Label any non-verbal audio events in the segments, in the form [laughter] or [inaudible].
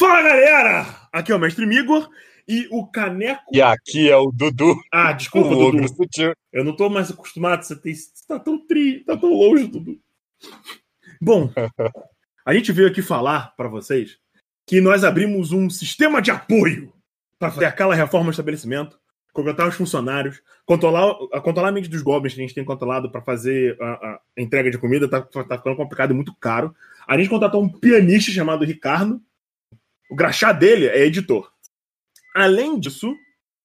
Fala galera! Aqui é o Mestre Migor e o Caneco. E aqui é o Dudu. Ah, [laughs] desculpa, o Dudu. Sutil. Eu não tô mais acostumado. Você, tem... você tá tão tri, tá tão longe, Dudu. Bom, [laughs] a gente veio aqui falar para vocês que nós abrimos um sistema de apoio para fazer aquela reforma do estabelecimento, contratar os funcionários, controlar, controlar a mente dos goblins que a gente tem controlado para fazer a, a, entrega de comida, tá, tá ficando complicado e muito caro. A gente contratou um pianista chamado Ricardo. O graxá dele é editor. Além disso,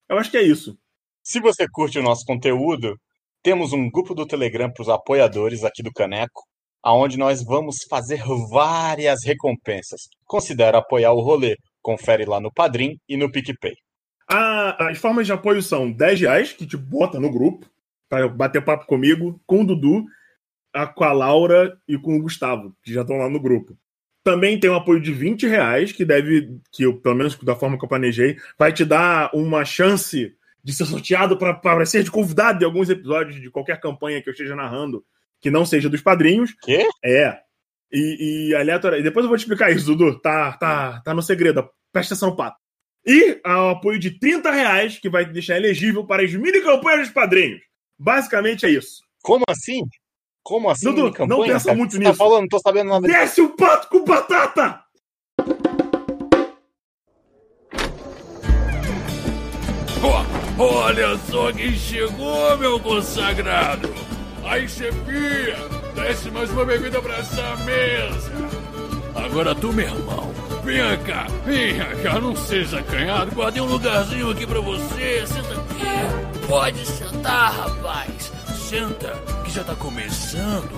eu acho que é isso. Se você curte o nosso conteúdo, temos um grupo do Telegram para os apoiadores aqui do Caneco, aonde nós vamos fazer várias recompensas. Considere apoiar o rolê. Confere lá no Padrim e no PicPay. Ah, as formas de apoio são 10 reais, que te bota no grupo, para bater papo comigo, com o Dudu, com a Laura e com o Gustavo, que já estão lá no grupo. Também tem um apoio de 20 reais, que deve, que eu, pelo menos da forma que eu planejei, vai te dar uma chance de ser sorteado para ser de convidado de alguns episódios de qualquer campanha que eu esteja narrando, que não seja dos padrinhos. Quê? É. E, e aleatório. E depois eu vou te explicar isso, Dudu. Tá, tá, tá no segredo. Presta atenção, pato. E ao apoio de 30 reais, que vai te deixar elegível para as mini campanhas dos padrinhos. Basicamente é isso. Como assim? Como assim? Dudu, não pensa cara? muito Você nisso. Tá falando, não tô sabendo nada. Desce o pato com batata! Oh, olha só quem chegou, meu consagrado! Aí, chefia, desce mais uma bebida pra essa mesa! Agora tu, meu irmão, venha cá, venha cá, não seja acanhado, guardei um lugarzinho aqui pra você, senta aqui. Pode sentar, rapaz, senta, que já tá começando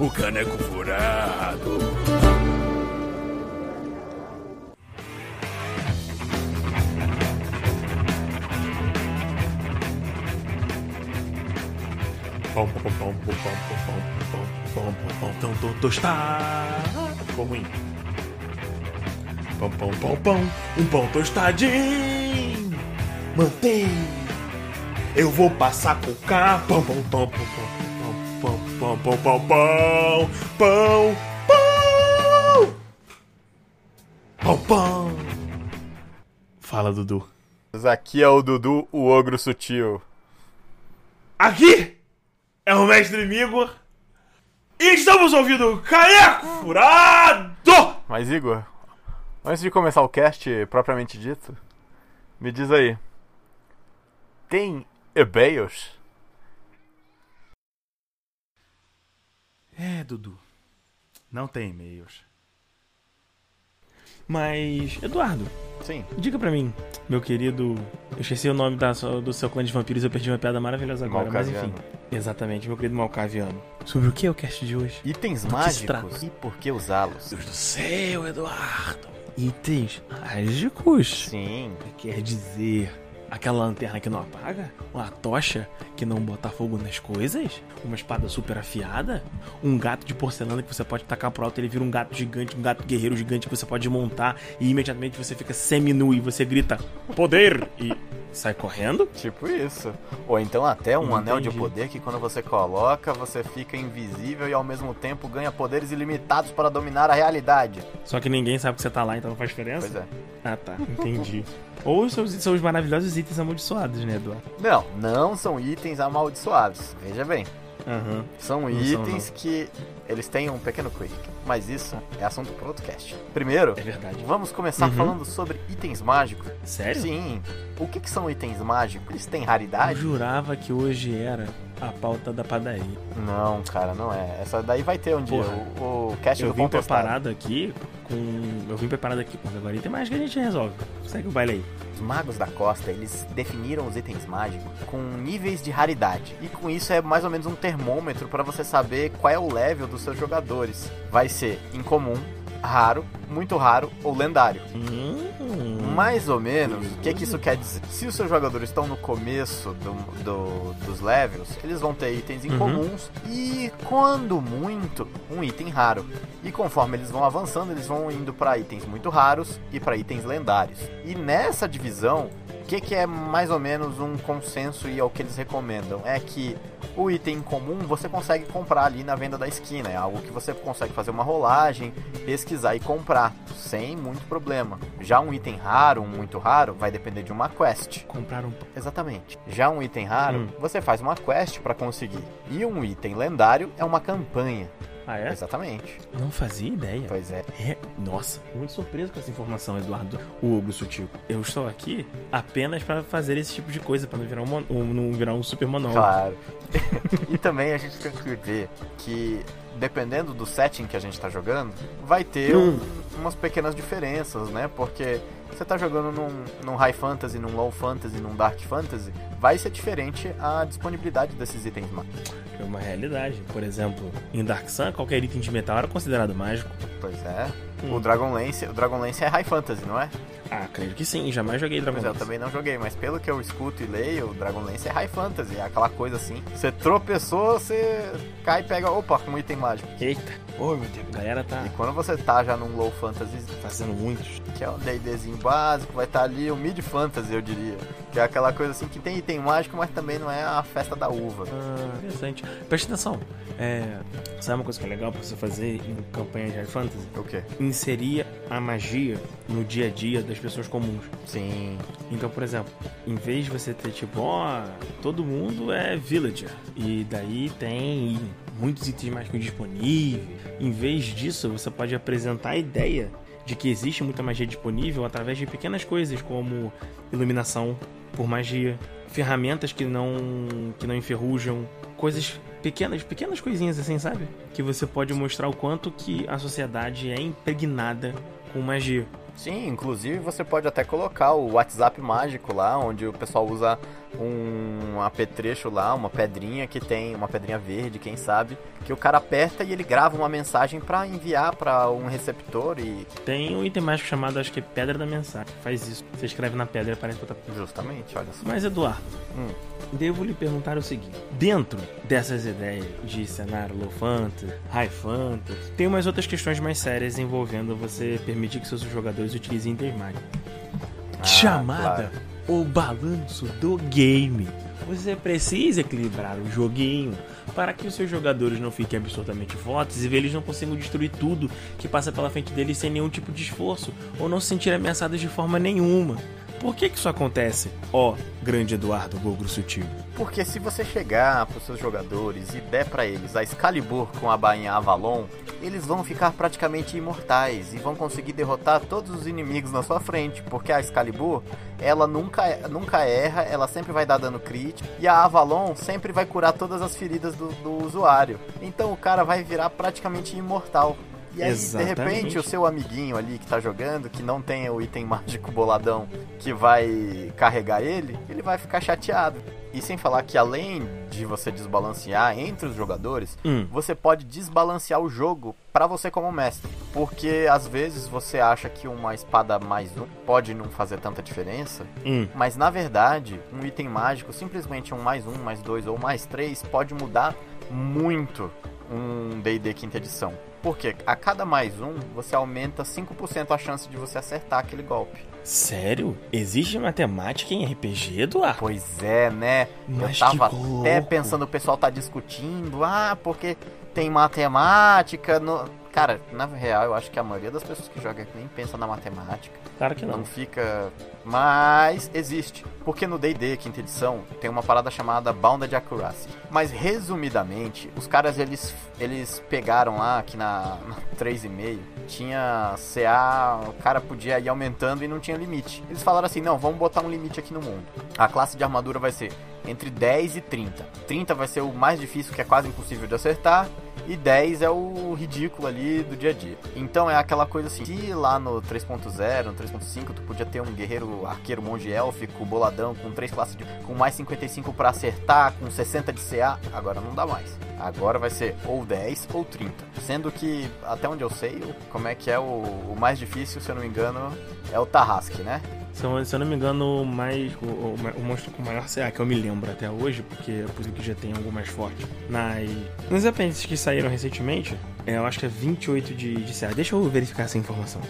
o caneco furado. Pão, pão, pão, pão, pão, pão, pão, pão, pão, pão, pão, tostado. Ficou ruim. Pão, pão, pão, pão, um pão tostadinho. Mantém. Eu vou passar com cá. Pão, pão, pão, pão, pão, pão, pão, pão, pão, pão, pão, pão. Pão, pão. Fala, Dudu. Aqui é o Dudu, o ogro sutil. Aqui é o Mestre Migor. E estamos ouvindo Caneco Furado! Mas Igor, antes de começar o cast propriamente dito, me diz aí, tem e-mails? É, Dudu. Não tem e-mails. Mas, Eduardo, Sim. diga pra mim, meu querido. Eu esqueci o nome da, do seu clã de vampiros, eu perdi uma piada maravilhosa agora, mas enfim. Exatamente, meu querido Malcaviano. Sobre o que é o cast de hoje? Itens que mágicos e por que usá-los? Deus do céu, Eduardo. Itens mágicos? Sim. Quer dizer, aquela lanterna que não apaga? Uma tocha que não bota fogo nas coisas? Uma espada super afiada? Um gato de porcelana que você pode tacar pro alto e ele vira um gato gigante, um gato guerreiro gigante que você pode montar e imediatamente você fica semi-nu e você grita poder e sai correndo? Tipo isso. Ou então até um anel de poder que quando você coloca, você fica invisível e ao mesmo tempo ganha poderes ilimitados para dominar a realidade. Só que ninguém sabe que você tá lá, então não faz diferença? Pois é. Ah, tá. Entendi. Ou são, são os maravilhosos itens amaldiçoados, né, Eduardo? Não, não são itens amaldiçoados. Veja bem. Aham. São são, itens que eles têm um pequeno quick, mas isso é assunto para outro cast. Primeiro, É verdade. vamos começar Uhum. falando sobre itens mágicos. Sério? Sim. O que, que são itens mágicos? Eles têm Eu raridade? jurava que hoje era a pauta da padaria. Não, cara, não é. Essa daí vai ter um dia. Porra. O, o cast Eu vim preparado aqui com. Eu vim preparado aqui com agora tem mais que a gente resolve. Segue o baile aí. Os magos da costa, eles definiram os itens mágicos com níveis de raridade. E com isso é mais ou menos um termômetro para você saber qual é o level dos seus jogadores. Vai ser incomum, raro, muito raro ou lendário. Hum. Mais ou menos, o que, que isso quer dizer? Se os seus jogadores estão no começo do- do- dos levels, eles vão ter itens incomuns e, quando muito, um item raro. E conforme eles vão avançando, eles vão indo para itens muito raros e para itens lendários. E nessa divisão, que, que é mais ou menos um consenso e é o que eles recomendam? É que o item comum você consegue comprar ali na venda da esquina. É algo que você consegue fazer uma rolagem, pesquisar e comprar. sem muito problema. Já um item raro, um muito raro, vai depender de uma quest. Comprar um. Exatamente. Já um item raro, Hum. você faz uma quest pra conseguir. E um item lendário é uma campanha. Ah, é? Exatamente. Não fazia ideia. Pois é. É, nossa, muito surpreso com essa informação, Eduardo, o Ogro Sutil. Eu estou aqui apenas para fazer esse tipo de coisa, para não virar um, mon- um- não virar um super monólogo. Claro. [laughs] e também a gente tem que ver que, dependendo do setting que a gente tá jogando, vai ter um- umas pequenas diferenças, né? Porque você tá jogando num, num High Fantasy, num Low Fantasy, num Dark Fantasy, vai ser diferente a disponibilidade desses itens mágicos. É uma realidade. Por exemplo, em Dark Sun, qualquer item de metal era considerado mágico. Pois é. Hum. O Dragonlance, o Dragonlance é High Fantasy, não é? Ah, creio que sim, jamais joguei Dragon Pois é, eu Ball. também não joguei, mas pelo que eu escuto e leio, o Dragonlance é High Fantasy, é aquela coisa assim. Você tropeçou, você cai e pega, opa, um item mágico. Eita, oh meu a galera tá E quando você tá já num Low Fantasy, fazendo muitos. que é um D&Dzinho básico, vai estar ali o Mid Fantasy, eu diria. Que é aquela coisa assim que tem item mágico, mas também não é a festa da uva. Ah, interessante. Preste atenção. É, sabe uma coisa que é legal pra você fazer em campanha de High Fantasy? O quê? Inserir a magia no dia a dia das pessoas comuns. Sim. Então, por exemplo, em vez de você ter tipo, ó, todo mundo é villager e daí tem muitos itens mágicos disponíveis. Em vez disso, você pode apresentar a ideia de que existe muita magia disponível através de pequenas coisas como iluminação por magia, ferramentas que não que não enferrujam, coisas pequenas, pequenas coisinhas assim, sabe? Que você pode mostrar o quanto que a sociedade é impregnada com magia. Sim, inclusive você pode até colocar o WhatsApp mágico lá, onde o pessoal usa um apetrecho lá, uma pedrinha que tem, uma pedrinha verde, quem sabe, que o cara aperta e ele grava uma mensagem pra enviar pra um receptor e Tem um item mágico chamado, acho que é Pedra da Mensagem. Faz isso. Você escreve na pedra e aparece outra pedra. justamente, olha só. Mas, Eduardo, Hum. devo lhe perguntar o seguinte: dentro dessas ideias de cenário low fantasy, high fantasy, tem umas outras questões mais sérias envolvendo você permitir que seus jogadores utilizem itens mágicos. Ah, chamada claro. O balanço do game. Você precisa equilibrar o joguinho para que os seus jogadores não fiquem absurdamente fortes e eles não consigam destruir tudo que passa pela frente deles sem nenhum tipo de esforço ou não se sentir ameaçados de forma nenhuma. Por que, que isso acontece, ó grande Eduardo Gogro Sutil? Porque se você chegar pros seus jogadores e der pra eles a Excalibur com a bainha Avalon, eles vão ficar praticamente imortais e vão conseguir derrotar todos os inimigos na sua frente, porque a Excalibur, ela nunca, nunca erra, ela sempre vai dar dano crítico, e a Avalon sempre vai curar todas as feridas do, do usuário. Então o cara vai virar praticamente imortal. E aí, Exatamente. de repente, o seu amiguinho ali que tá jogando, que não tem o item mágico boladão que vai carregar ele, ele vai ficar chateado. E sem falar que além de você desbalancear entre os jogadores, Hum. você pode desbalancear o jogo pra você como mestre. Porque às vezes você acha que uma espada mais um pode não fazer tanta diferença, Hum. mas na verdade, um item mágico, simplesmente um mais um, mais dois ou mais três, pode mudar muito um D&D quinta edição. Porque a cada mais um, você aumenta 5% a chance de você acertar aquele golpe. Sério? Existe matemática em RPG, Eduardo? Pois é, né? Mas Eu tava até pensando, o pessoal tá discutindo, ah, porque tem matemática. No... Cara, na real, eu acho que a maioria das pessoas que jogam nem pensa na matemática. Claro que não. Não fica. Mas existe. Porque no DD, quinta edição, tem uma parada chamada Bounded Accuracy. Mas resumidamente, os caras eles, eles pegaram lá que na, na 3,5 tinha CA, o cara podia ir aumentando e não tinha limite. Eles falaram assim: não, vamos botar um limite aqui no mundo. A classe de armadura vai ser entre 10 e 30. 30 vai ser o mais difícil, que é quase impossível de acertar. E 10 é o ridículo ali do dia a dia. Então é aquela coisa assim: se lá no 3.0, no 3.5, tu podia ter um guerreiro arqueiro monge élfico, boladão, com 3 classes de. com mais 55 pra acertar, com 60 de CA, agora não dá mais. Agora vai ser ou 10 ou 30. Sendo que, até onde eu sei, como é que é o, o mais difícil, se eu não me engano, é o Tarrasque, né? Se eu, se eu não me engano, o mais, o, o, o monstro com maior CA que eu me lembro até hoje, porque é possível que já tenha algo mais forte. Nas, nos apêndices que saíram recentemente, é, eu acho que é 28 de, de CA. Deixa eu verificar essa informação.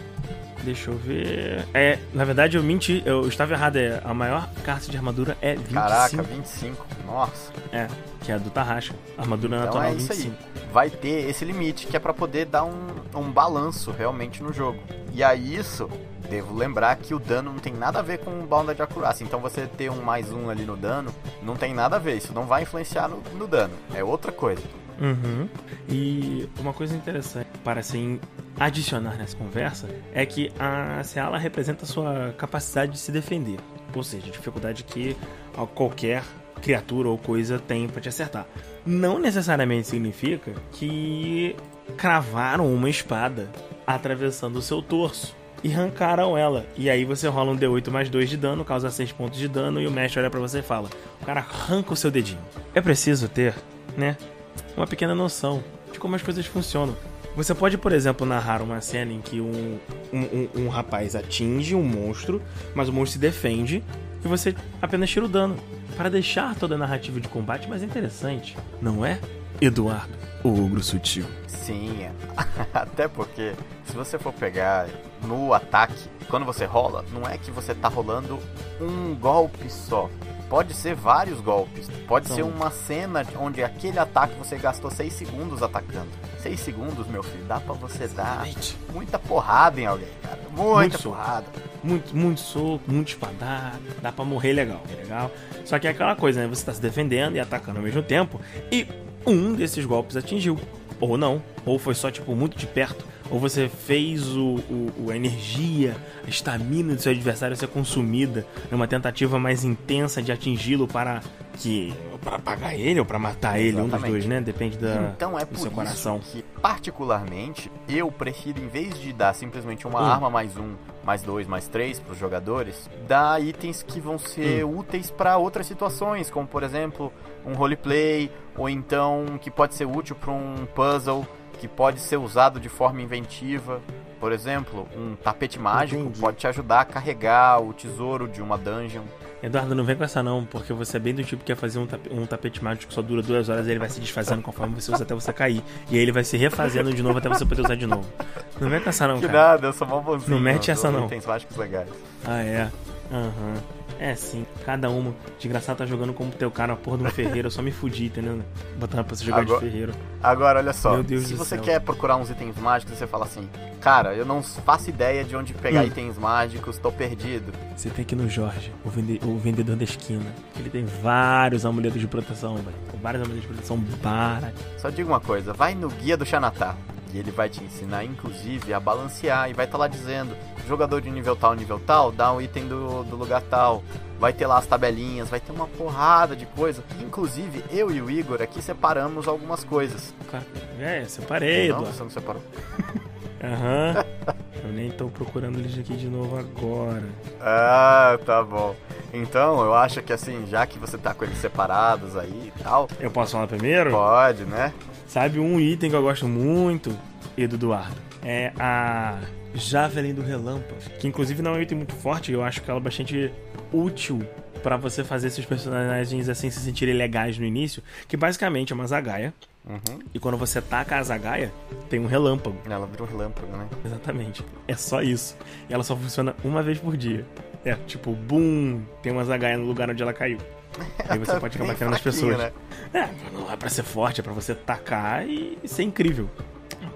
Deixa eu ver. É, na verdade eu menti, eu estava errado. É, a maior carta de armadura é 25. Caraca, 25. Nossa. É, que é a do Tarrasca. Armadura Então natural é isso 25. aí. Vai ter esse limite que é pra poder dar um, um balanço realmente no jogo. E aí isso, devo lembrar que o dano não tem nada a ver com o Bounded Accuracy. Então você ter um mais um ali no dano, não tem nada a ver. Isso não vai influenciar no, no dano. É outra coisa. Uhum. E uma coisa interessante para assim adicionar nessa conversa é que a CA representa a sua capacidade de se defender, ou seja, a dificuldade que qualquer criatura ou coisa tem para te acertar. Não necessariamente significa que cravaram uma espada atravessando o seu torso e arrancaram ela. E aí você rola um D8 mais 2 de dano, causa 6 pontos de dano e o mestre olha para você e fala: "O cara arranca o seu dedinho". É preciso ter, né, uma pequena noção de como as coisas funcionam. Você pode, por exemplo, narrar uma cena em que um, um, um, um rapaz atinge um monstro, mas o monstro se defende e você apenas tira o dano. Para deixar toda a narrativa de combate mais interessante, não é, Eduardo, o ogro sutil? Sim, [laughs] até porque se você for pegar no ataque, quando você rola, não é que você tá rolando um golpe só. Pode ser vários golpes. Pode então, ser uma cena onde aquele ataque você gastou 6 segundos atacando. 6 segundos, meu filho, dá pra você exatamente. dar muita porrada em alguém, cara. Muita muito porrada. Muito, muito soco, muito espadada. Dá pra morrer legal, legal. Só que é aquela coisa, né? Você tá se defendendo e atacando ao mesmo tempo. E um desses golpes atingiu. Ou não. Ou foi só, tipo, muito de perto ou você fez o, o, a energia, a estamina do seu adversário ser consumida numa tentativa mais intensa de atingi-lo para que para apagar ele ou para matar ele, Exatamente. um dos dois, né? Depende da, então é do seu coração. que, particularmente, eu prefiro, em vez de dar simplesmente uma hum. arma mais um, mais dois, mais três para os jogadores, dar itens que vão ser hum. úteis para outras situações, como por exemplo um roleplay, ou então que pode ser útil para um puzzle que pode ser usado de forma inventiva. Por exemplo, um tapete mágico Entendi. pode te ajudar a carregar o tesouro de uma dungeon. Eduardo, não vem com essa não, porque você é bem do tipo que quer fazer um, tapete, um tapete mágico que só dura duas horas e ele vai se desfazendo conforme você usa até você cair. E aí ele vai se refazendo de novo até você poder usar de novo. Não vem com essa não, que cara. nada, eu sou mó bonzinho. Não mete essa não. Tem mágicos legais. Ah, é. Aham. Uhum. É, sim. Cada uma. Desgraçado tá jogando como teu cara, a porra de um ferreiro. Eu só me fudi, entendeu? Botando pra você jogar agora, de ferreiro. Agora, olha só. se você céu. quer procurar uns itens mágicos, você fala assim: Cara, eu não faço ideia de onde pegar hum. itens mágicos, tô perdido. Você tem que ir no Jorge, o, vende, o vendedor da esquina. Ele tem vários amuletos de proteção, velho. Vários amuletos de proteção baratos. Só diga uma coisa: vai no guia do Xanatá. E ele vai te ensinar, inclusive, a balancear. E vai estar tá lá dizendo: jogador de nível tal, nível tal, dá um item do, do lugar tal. Vai ter lá as tabelinhas, vai ter uma porrada de coisa. Inclusive, eu e o Igor aqui separamos algumas coisas. É, separei, não. Você não separou? [laughs] Aham. eu nem tô procurando eles aqui de novo agora. Ah, tá bom. Então, eu acho que assim, já que você tá com eles separados aí e tal. Eu posso falar primeiro? Pode, né? Sabe um item que eu gosto muito, Edu Eduardo? É a Javelin do Relâmpago. Que inclusive não é um item muito forte, eu acho que ela é bastante útil para você fazer esses personagens assim se sentirem legais no início. Que basicamente é uma zagaia. Uhum. E quando você taca a zagaia, tem um relâmpago. Ela vira um relâmpago, né? Exatamente. É só isso. E ela só funciona uma vez por dia. É tipo, boom, tem uma zagaia no lugar onde ela caiu. [laughs] Aí você pode ficar batendo nas pessoas. Né? É, não é pra ser forte, é pra você tacar e ser incrível.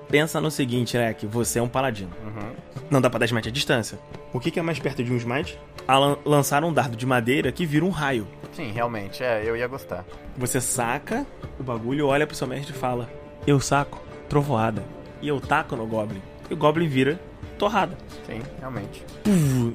Pensa no seguinte, né? Que você é um paladino. Uhum. Não dá pra dar smite à distância. O que, que é mais perto de um smite? A lan lançar um dardo de madeira que vira um raio. Sim, realmente, é, eu ia gostar. Você saca o bagulho, olha pro seu mestre e fala: Eu saco, trovoada. E eu taco no Goblin. E o Goblin vira torrada. Sim, realmente.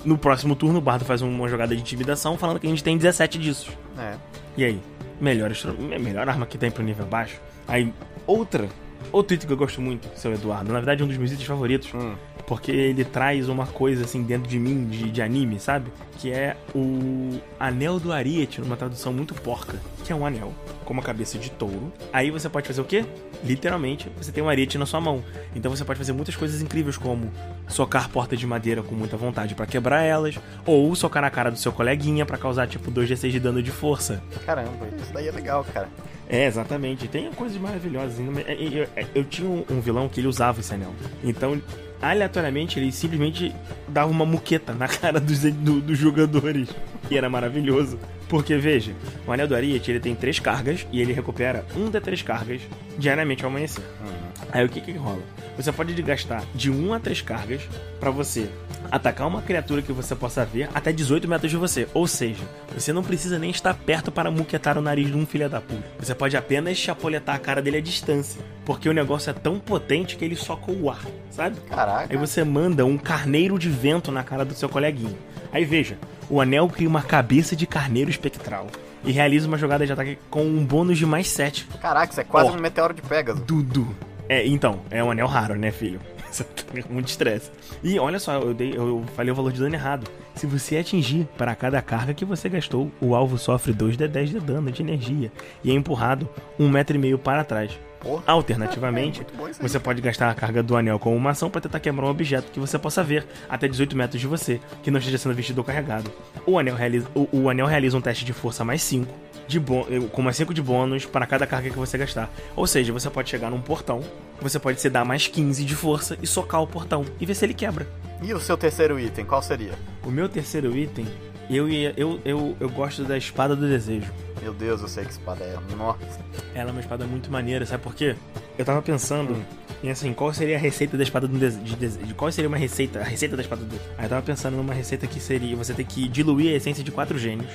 No próximo turno, o Bardo faz uma jogada de intimidação falando que a gente tem 17 disso. É. E aí? Melhor, melhor arma que tem pro nível baixo. Aí, outra. Outro item que eu gosto muito, seu Eduardo. Na verdade, é um dos meus itens favoritos. Hum. Porque ele traz uma coisa assim dentro de mim, de, de anime, sabe? Que é o Anel do Ariete, numa tradução muito porca. Que é um anel com uma cabeça de touro. Aí você pode fazer o quê? Literalmente, você tem um ariete na sua mão. Então você pode fazer muitas coisas incríveis, como socar portas de madeira com muita vontade para quebrar elas, ou socar na cara do seu coleguinha para causar tipo 2d6 de dano de força. Caramba, isso daí é legal, cara. É, exatamente. Tem coisas maravilhosas. Eu, eu, eu tinha um vilão que ele usava esse anel. Então, aleatoriamente, ele simplesmente dava uma muqueta na [laughs] cara dos, do, dos jogadores. E era maravilhoso. Porque, veja, o Anel do Ariete ele tem três cargas e ele recupera um das três cargas diariamente ao amanhecer. Uhum. Aí o que que rola? Você pode gastar de 1 a 3 cargas pra você atacar uma criatura que você possa ver até 18 metros de você. Ou seja, você não precisa nem estar perto para muquetar o nariz de um filho da puta. Você pode apenas chapoletar a cara dele à distância. Porque o negócio é tão potente que ele soca o ar, sabe? Caraca. Aí você manda um carneiro de vento na cara do seu coleguinha. Aí veja, o anel cria uma cabeça de carneiro espectral. E realiza uma jogada de ataque com um bônus de mais 7. Caraca, isso é quase Ó. um meteoro de Pegasus. Dudu. É, então, é um anel raro, né, filho? [laughs] Com muito estresse. E olha só, eu, dei, eu falei o valor de dano errado. Se você atingir para cada carga que você gastou, o alvo sofre 2 de 10 de dano de energia e é empurrado um metro e meio para trás. Porra. Alternativamente, É aí. você pode gastar a carga do anel como uma ação para tentar quebrar um objeto que você possa ver até 18 metros de você, que não esteja sendo vestido ou carregado. O anel realiza, o, o anel realiza um teste de força mais 5, de bô- eh, com mais 5 de bônus para cada carga que você gastar. Ou seja, você pode chegar num portão, você pode se dar mais 15 de força e socar o portão e ver se ele quebra. E o seu terceiro item, qual seria? O meu terceiro item, eu, ia, eu, eu, eu gosto da espada do desejo. Meu Deus, eu sei que espada é. Nossa. Ela é uma espada muito maneira, sabe por quê? Eu tava pensando em assim, qual seria a receita da espada do de, dese- de qual seria uma receita, a receita da espada do. Aí eu tava pensando numa receita que seria você ter que diluir a essência de quatro gênios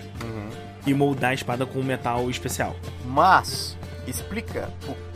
e moldar a espada com um metal especial. Mas, explica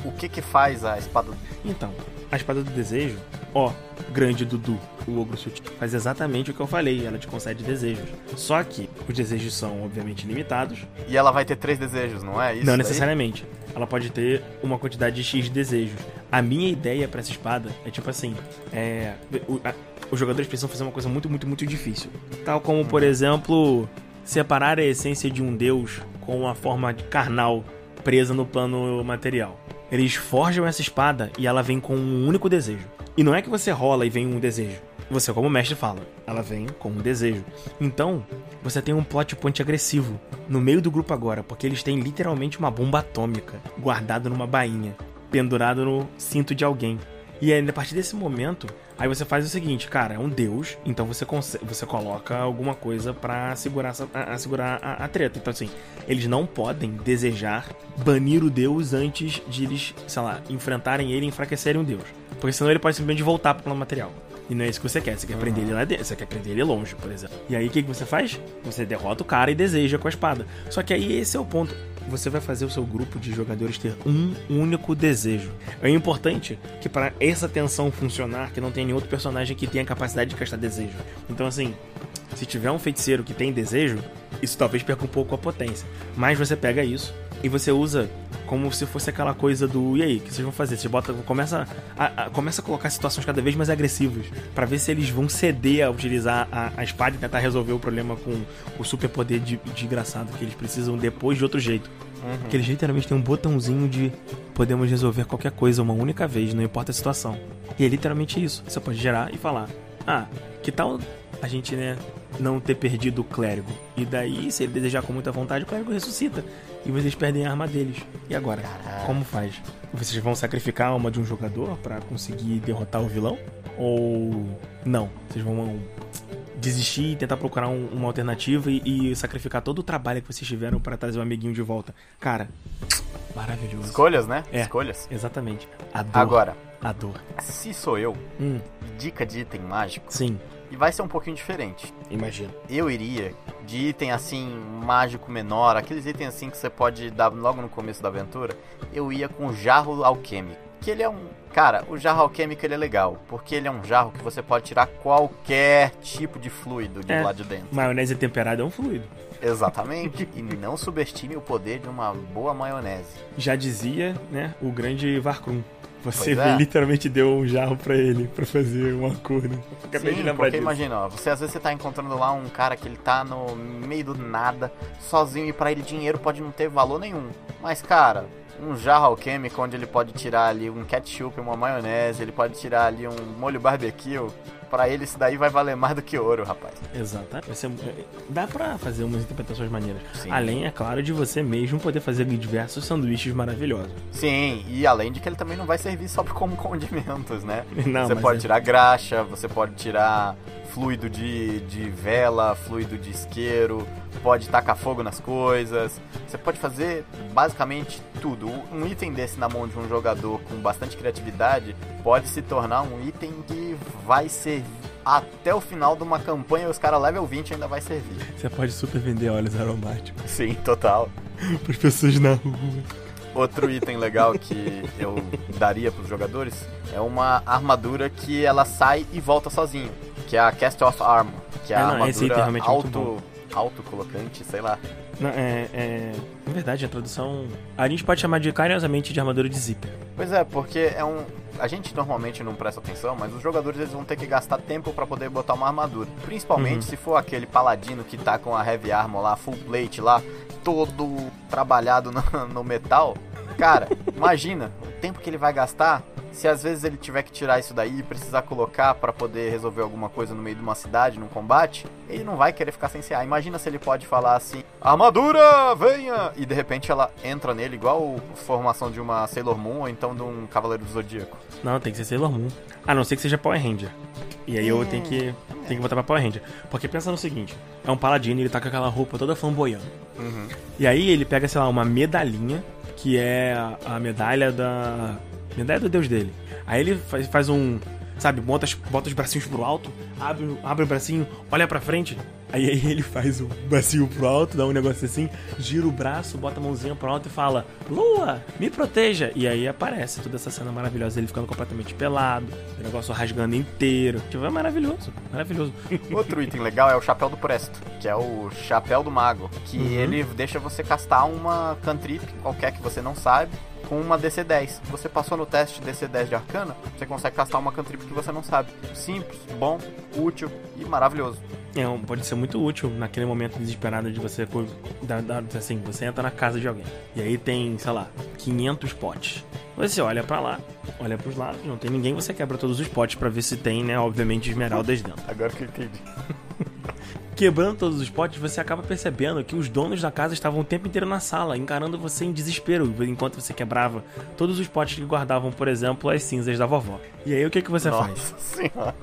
o, o que que faz a espada. Então, a espada do desejo, ó, grande Dudu, o ogro sutil, faz exatamente o que eu falei, ela te concede desejos. Só que os desejos são obviamente limitados, E ela vai ter três desejos, não é? Isso não daí? necessariamente. Ela pode ter uma quantidade de X de desejos. A minha ideia pra essa espada é tipo assim: é, o- a- os jogadores precisam fazer uma coisa muito, muito, muito difícil. Tal como, por exemplo, separar a essência de um deus com uma forma carnal presa no plano material. Eles forjam essa espada e ela vem com um único desejo. E não é que você rola e vem um desejo. Você, como mestre, fala, ela vem com um desejo. Então, você tem um plot point agressivo no meio do grupo agora, porque eles têm literalmente uma bomba atômica guardada numa bainha, pendurado no cinto de alguém. E aí, a partir desse momento, aí você faz o seguinte, cara, é um deus, então você, você coloca alguma coisa pra segurar, a, a segurar a, a treta. Então, assim, eles não podem desejar banir o deus antes de eles, sei lá, enfrentarem ele e enfraquecerem o deus. Porque senão ele pode simplesmente voltar pro plano material. E não é isso que você quer, você quer prender ele lá dentro, você quer prender ele longe, por exemplo. E aí o que, que você faz? Você derrota o cara e deseja com a espada. Só que aí esse é o ponto. Você vai fazer o seu grupo de jogadores ter um único desejo. É importante que para essa tensão funcionar, que não tem nenhum outro personagem que tenha capacidade de castar desejo. Então assim, se tiver um feiticeiro que tem desejo, isso talvez perca um pouco a potência. Mas você pega isso e você usa como se fosse aquela coisa do e aí, o que vocês vão fazer? Você bota, começa a, a- começa a colocar situações cada vez mais agressivas pra ver se eles vão ceder a utilizar a, a espada e tentar resolver o problema com o superpoder de, de engraçado que eles precisam depois de outro jeito. Porque eles literalmente têm um botãozinho de podemos resolver qualquer coisa uma única vez, não importa a situação. E é literalmente isso. Você pode gerar e falar: Ah, que tal a gente, né, não ter perdido o clérigo? E daí, se ele desejar com muita vontade, o clérigo ressuscita. E vocês perdem a arma deles. E agora? Como faz? Vocês vão sacrificar a alma de um jogador pra conseguir derrotar o vilão? Ou não? Vocês vão desistir e tentar procurar um- uma alternativa e, e sacrificar todo o trabalho que vocês tiveram pra trazer o amiguinho de volta. Cara, maravilhoso. Escolhas, né? É. Escolhas. Exatamente. A dor. Agora, A dor. se sou eu, Hum, dica de item mágico, sim, e vai ser um pouquinho diferente. imagino. Eu iria de item assim, mágico menor, aqueles itens assim que você pode dar logo no começo da aventura, eu ia com o jarro alquêmico. Que ele é um. Cara, o jarro alquêmico ele é legal, porque ele é um jarro que você pode tirar qualquer tipo de fluido de É. lá de dentro. Maionese temperada é um fluido. Exatamente. e não subestime o poder de uma boa maionese. Já dizia, né, o grande Varkrum. Você é. literalmente deu um jarro pra ele pra fazer um acordo. Acabei de Sim, lembrar porque disso. imagina, ó, você às vezes você tá encontrando lá um cara que ele tá no meio do nada, sozinho, e pra ele dinheiro pode não ter valor nenhum. Mas, cara, um jarro alquêmico onde ele pode tirar ali um ketchup, uma maionese, ele pode tirar ali um molho barbecue, pra ele isso daí vai valer mais do que ouro, rapaz. Exato. Vai ser- Dá pra fazer umas interpretações maneiras. Sim. Além, é claro, de você mesmo poder fazer diversos sanduíches maravilhosos. Sim, e além de que ele também não vai servir só como [laughs] condimentos, né? Não, você pode é- tirar graxa, você pode tirar fluido de, de vela, fluido de isqueiro, pode tacar fogo nas coisas. Você pode fazer basicamente tudo. Um item desse na mão de um jogador com bastante criatividade pode se tornar um item que vai servir até o final de uma campanha e os caras level 20 ainda vai servir. Você pode super vender óleos aromáticos Sim, total. [laughs] para as pessoas na rua. Outro item legal que eu daria para os jogadores é uma armadura que ela sai e volta sozinho, que é a Cast Off Armor, que é a Ah, não, armadura é auto autocolocante, sei lá. Não, é, é, na verdade, a tradução. A gente pode chamar de carinhosamente de armadura de zíper. Pois é, porque é um a gente normalmente não presta atenção, mas os jogadores eles vão ter que gastar tempo para poder botar uma armadura. Principalmente Uhum. se for aquele paladino que tá com a heavy armor lá, full plate lá, todo trabalhado [laughs] no, no metal. Cara, imagina o tempo que ele vai gastar se às vezes ele tiver que tirar isso daí e precisar colocar para poder resolver alguma coisa no meio de uma cidade, num combate, ele não vai querer ficar sem CA. Imagina se ele pode falar assim: "Armadura, venha!" e de repente ela entra nele igual a formação de uma Sailor Moon ou então de um Cavaleiro do Zodíaco. Não, tem que ser Sailor Moon. A não ser que seja Power Ranger. E aí eu tenho que, tenho que botar pra Power Ranger. Porque pensa no seguinte: é um paladino, ele tá com aquela roupa toda flamboyante. Uhum. E aí ele pega, sei lá, uma medalhinha, que é a, medalha da. Medalha do deus dele. Aí ele faz, faz um. Sabe, bota, bota os bracinhos pro alto, abre, abre o bracinho, olha pra frente. Aí, aí ele faz o bracinho pro alto, dá um negócio assim, gira o braço, bota a mãozinha pro alto e fala: Lua, me proteja! E aí aparece toda essa cena maravilhosa, ele ficando completamente pelado, o negócio rasgando inteiro. Tipo, é maravilhoso, maravilhoso. [laughs] Outro item legal é o chapéu do Presto, que é o chapéu do mago, que Uhum. ele deixa você castar uma cantrip qualquer que você não sabe com uma DC10. Você passou no teste DC10 de Arcana, você consegue castar uma cantrip que você não sabe. Simples, bom, útil e maravilhoso. É, pode ser muito útil naquele momento desesperado de você, co- da- da- assim, você entra na casa de alguém. E aí tem, sei lá, 500 potes. Você olha pra lá, olha pros lados, não tem ninguém, você quebra todos os potes pra ver se tem, né, obviamente, esmeraldas dentro. Agora que eu entendi. [laughs] Quebrando todos os potes, você acaba percebendo que os donos da casa estavam o tempo inteiro na sala, encarando você em desespero, enquanto você quebrava todos os potes que guardavam, por exemplo, as cinzas da vovó. E aí o que, que você faz? Nossa senhora.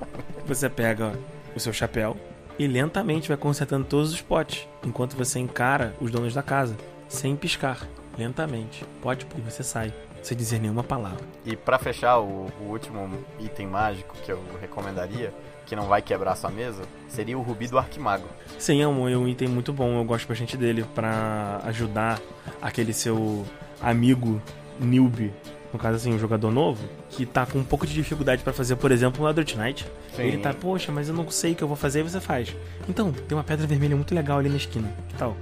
Você pega o seu chapéu e lentamente vai consertando todos os potes, enquanto você encara os donos da casa, sem piscar, lentamente. Pode e você sai, sem dizer nenhuma palavra. E pra fechar, o, o último item mágico que eu recomendaria, que não vai quebrar sua mesa, seria o Rubi do Arquimago. Sim, é um, é um item muito bom, eu gosto bastante dele pra ajudar aquele seu amigo newbie, no caso assim, um jogador novo, que tá com um pouco de dificuldade pra fazer, por exemplo, um Eldritch Knight. Sim. Ele tá, poxa, mas eu não sei o que eu vou fazer, e você faz. Então, tem uma pedra vermelha muito legal ali na esquina. Que tal?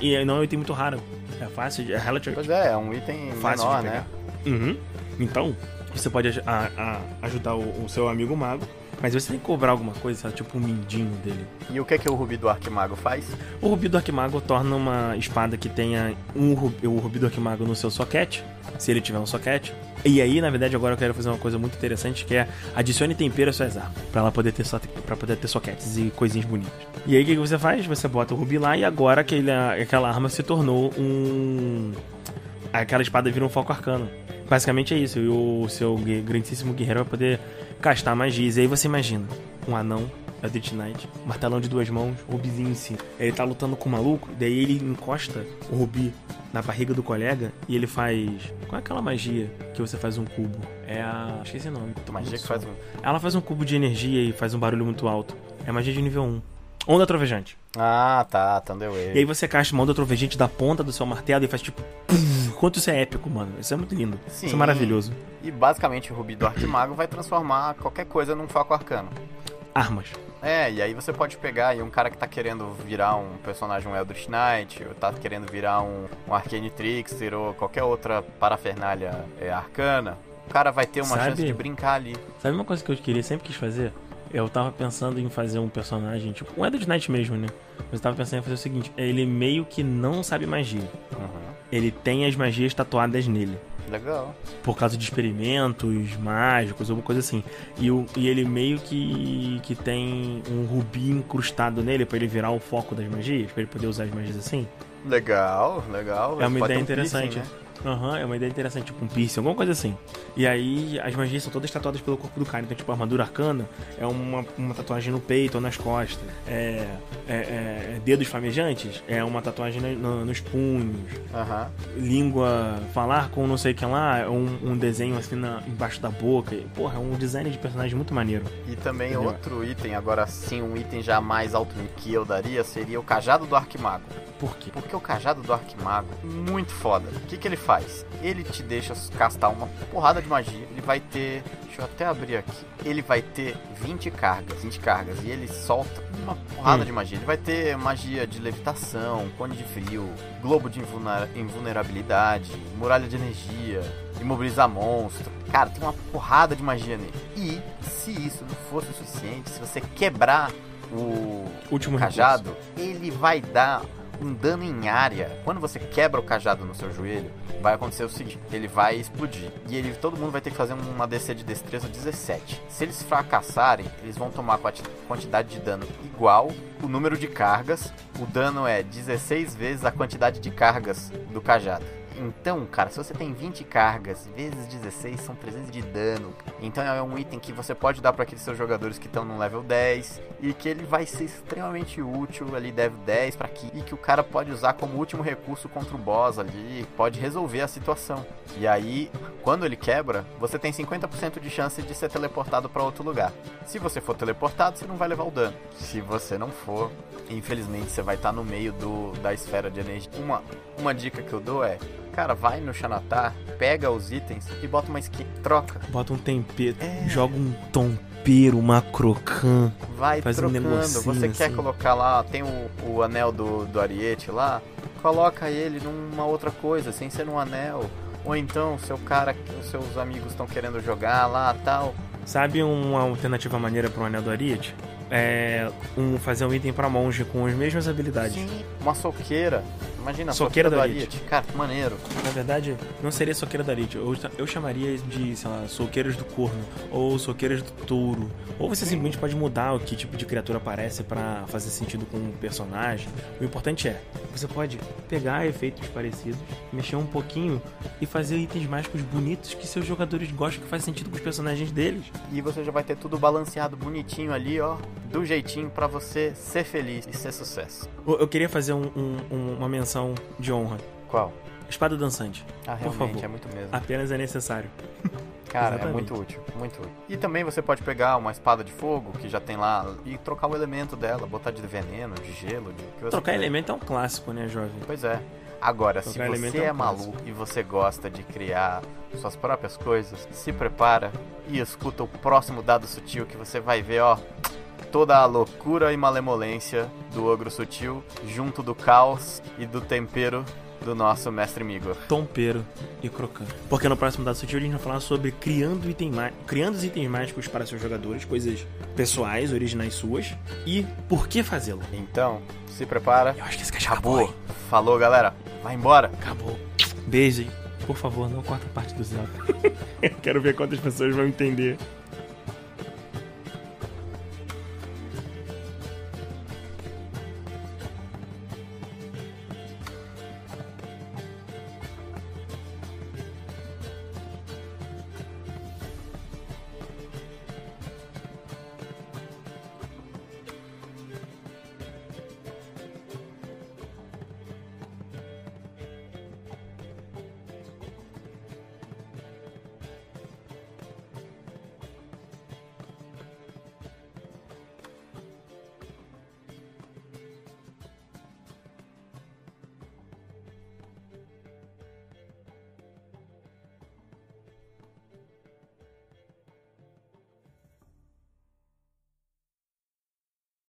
E não é um item muito raro. É fácil, de- é relativamente Pois é, é um item fácil menor, de pegar. né? Uhum. Então, você pode a- a- ajudar o, o seu amigo mago, mas você tem que cobrar alguma coisa, sabe? tipo um mindinho dele. E o que, que o Rubi do Arquimago faz? O Rubi do Arquimago torna uma espada que tenha um rubi, o Rubi do Arquimago no seu soquete, se ele tiver um soquete. E aí, na verdade, agora eu quero fazer uma coisa muito interessante, que é adicione tempero às suas armas, pra ela poder ter, so, pra poder ter soquetes e coisinhas bonitas. E aí, o que, que você faz? Você bota o Rubi lá e agora aquele, aquela arma se tornou um... Aquela espada vira um foco arcano. Basicamente é isso, e o seu grandíssimo guerreiro vai poder castar magias. E aí você imagina, um anão Eldritch Knight, martelão de duas mãos, rubizinho em cima. Ele tá lutando com o maluco, daí ele encosta o rubi na barriga do colega e ele faz. Qual é aquela magia que você faz um cubo? É a. Esqueci o nome. Magia que faz um... Ela faz um cubo de energia e faz um barulho muito alto. É magia de nível 1. Onda trovejante. Ah, tá, Thunderwave. E aí você caixa uma onda trovejante da ponta do seu martelo e faz tipo. pum. Quanto isso é épico, mano. Isso é muito lindo. Sim. Isso é maravilhoso. E basicamente o Rubi do Arquimago vai transformar qualquer coisa num foco arcano. Armas. É, e aí você pode pegar aí um cara que tá querendo virar um personagem um Eldritch Knight, ou tá querendo virar um, um Arcane Trickster, ou qualquer outra parafernália é, arcana. O cara vai ter uma Sabe? chance de brincar ali. Sabe uma coisa que eu queria, sempre quis fazer? Eu tava pensando em fazer um personagem, tipo, um Eldritch Knight mesmo, né? Mas eu tava pensando em fazer o seguinte: ele meio que não sabe magia. Uhum. Ele tem as magias tatuadas nele. Legal. Por causa de experimentos mágicos, alguma coisa assim. E, o, e ele meio que, que tem um rubi incrustado nele pra ele virar o foco das magias, pra ele poder usar as magias assim. Legal, legal. É uma Pode ideia um piercing, interessante. né? Aham, é uma ideia interessante, tipo um piercing, alguma coisa assim. E aí as magias são todas tatuadas pelo corpo do cara. Então, tipo, a armadura arcana é uma, uma tatuagem no peito ou nas costas. É, é, é dedos flamejantes é uma tatuagem no, no, nos punhos. Aham. Língua, falar com não sei o que lá, é um, um desenho assim na, embaixo da boca. E, porra, é um design de personagem muito maneiro. E também Entendeu? outro item, agora sim, um item já mais alto que eu daria, seria o cajado do Arquimago. Por quê? Porque o cajado do Arquimago, muito foda. O que, que ele faz? Ele te deixa castar uma porrada de magia. Ele vai ter. Deixa eu até abrir aqui. Ele vai ter 20 cargas. 20 cargas. E ele solta uma porrada Hum. de magia. Ele vai ter magia de levitação, cone de frio, globo de invulner- invulnerabilidade, muralha de energia, imobilizar monstro. Cara, tem uma porrada de magia nele. E se isso não fosse o suficiente, se você quebrar o Último cajado, ele vai dar um dano em área. Quando você quebra o cajado no seu joelho, vai acontecer o seguinte: ele vai explodir. E ele, todo mundo vai ter que fazer uma DC de destreza 17. Se eles fracassarem, eles vão tomar quanti- quantidade de dano igual o número de cargas. O dano é 16 vezes a quantidade de cargas do cajado. Então, cara, se você tem 20 cargas vezes 16, são 300 de dano. Então é um item que você pode dar para aqueles seus jogadores que estão no level 10 e que ele vai ser extremamente útil ali, level 10 para aqui, e que o cara pode usar como último recurso contra o boss ali, pode resolver a situação. E aí, quando ele quebra, você tem 50% de chance de ser teleportado para outro lugar. Se você for teleportado, você não vai levar o dano. Se você não for, infelizmente você vai estar no meio do, da esfera de energia. Uma, uma dica que eu dou é, cara, vai no Xanatar, pega os itens e bota uma skin, troca. Bota um tempero, É. joga um tompeiro, uma crocã. Vai Faz um trocando. negocinho Você quer assim. colocar lá, tem o, o anel do, do Ariete lá, coloca ele numa outra coisa, sem ser num anel. Ou então, seu cara, os seus amigos estão querendo jogar lá tal. Sabe uma alternativa maneira para o Anel do Ariete? É um, fazer um item para monge com as mesmas habilidades. Sim, uma soqueira. Imagina, Soqueira soqueira, Ariete. Ariete. Cara, que maneiro. Na verdade, não seria soqueira da Ariete. Eu, eu chamaria de, sei lá, soqueiras do corno. Ou soqueiras do touro. Ou você simplesmente pode mudar o que tipo de criatura aparece para fazer sentido com o personagem. O importante é, você pode pegar efeitos parecidos, mexer um pouquinho e fazer itens mágicos bonitos que seus jogadores gostam, que faz sentido com os personagens deles. E você já vai ter tudo balanceado bonitinho ali, ó. Do jeitinho pra você ser feliz e ser sucesso. Eu, queria fazer um- um- um- uma menção de honra. Qual? Espada dançante. Ah, Por realmente, favor. é muito mesmo. Apenas é necessário. [laughs] Cara, é muito útil, muito útil. E também você pode pegar uma espada de fogo que já tem lá e trocar o elemento dela, botar de veneno, de gelo, de o que você Trocar quiser. elemento é um clássico, né, jovem? Pois é. Agora, se Trocar elemento você é é um maluco e você gosta de criar suas próprias coisas, se prepara e escuta o próximo dado sutil que você vai ver, ó, toda a loucura e malemolência do ogro sutil junto do caos e do tempero do nosso mestre Migor. tompeiro e crocante. Porque no próximo Dado Sutil a gente vai falar sobre criando, item criando os itens mágicos para seus jogadores, coisas pessoais, originais suas, e por que fazê-lo. Então, se prepara. Eu acho que esse caixa Acabou. Falou, galera. Vai embora. Acabou. Beijo. Por favor, não corta a parte do zap. [laughs] Quero ver quantas pessoas vão entender.